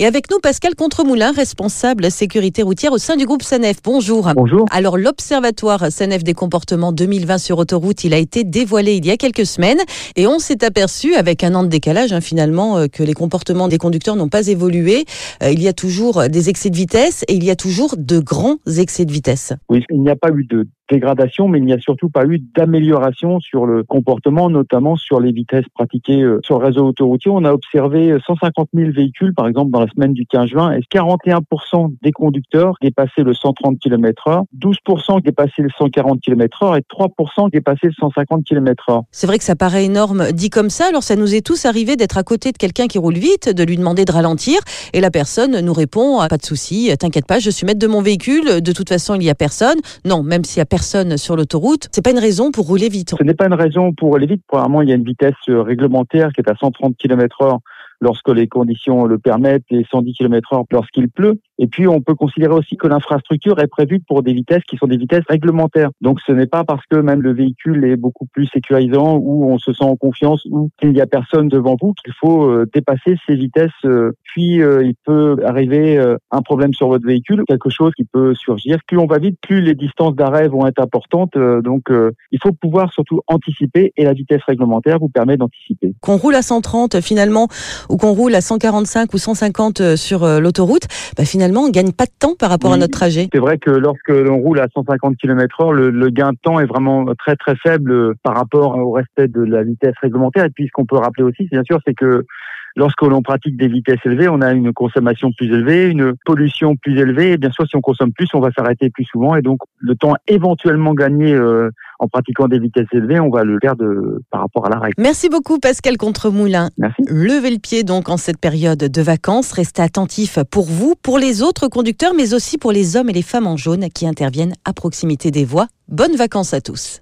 Et avec nous, Pascal Contremoulin, responsable sécurité routière au sein du groupe SANEF. Bonjour. Bonjour. Alors, l'Observatoire SANEF des comportements 2020 sur autoroute, il a été dévoilé il y a quelques semaines et on s'est aperçu, avec un an de décalage hein, finalement, euh, que les comportements des conducteurs n'ont pas évolué. Euh, il y a toujours des excès de vitesse et il y a toujours de grands excès de vitesse. Oui, il n'y a pas eu de dégradation, mais il n'y a surtout pas eu d'amélioration sur le comportement, notamment sur les vitesses pratiquées euh, sur le réseau autoroutier. On a observé 150 000 véhicules, par exemple, dans la semaine du 15 juin, et 41% des conducteurs dépassaient le 130 km h 12% dépassaient le 140 km h et 3% dépassaient le 150 km h C'est vrai que ça paraît énorme dit comme ça, alors ça nous est tous arrivé d'être à côté de quelqu'un qui roule vite, de lui demander de ralentir, et la personne nous répond, pas de souci, t'inquiète pas, je suis maître de mon véhicule, de toute façon il n'y a personne. Non, même s'il y a personne, sur l'autoroute, c'est pas une raison pour rouler vite. Ce n'est pas une raison pour rouler vite. Premièrement, il y a une vitesse euh, réglementaire qui est à 130 km heure lorsque les conditions le permettent et 110 km heure lorsqu'il pleut. Et puis, on peut considérer aussi que l'infrastructure est prévue pour des vitesses qui sont des vitesses réglementaires. Donc, ce n'est pas parce que même le véhicule est beaucoup plus sécurisant ou on se sent en confiance ou qu'il n'y a personne devant vous qu'il faut euh, dépasser ces vitesses. Euh, puis, euh, il peut arriver un problème sur votre véhicule, quelque chose qui peut surgir. Plus on va vite, plus les distances d'arrêt vont être importantes. Donc, il faut pouvoir surtout anticiper et la vitesse réglementaire vous permet d'anticiper. Qu'on roule à 130 finalement ou qu'on roule à 145 ou 150 sur l'autoroute, bah, finalement on ne gagne pas de temps par rapport à notre trajet. C'est vrai que lorsque l'on roule à 150 km heure, le, gain de temps est vraiment très très faible euh, par rapport au respect de la vitesse réglementaire. Et puis ce qu'on peut rappeler aussi, bien sûr, c'est que lorsque l'on pratique des vitesses élevées, on a une consommation plus élevée, une pollution plus élevée. Et bien sûr, si on consomme plus, on va s'arrêter plus souvent. Et donc, le temps éventuellement gagné euh, en pratiquant des vitesses élevées, on va le perdre par rapport à la règle. Merci beaucoup, Pascal Contremoulin. Merci. Levez le pied donc en cette période de vacances. Restez attentifs pour vous, pour les autres conducteurs, mais aussi pour les hommes et les femmes en jaune qui interviennent à proximité des voies. Bonnes vacances à tous.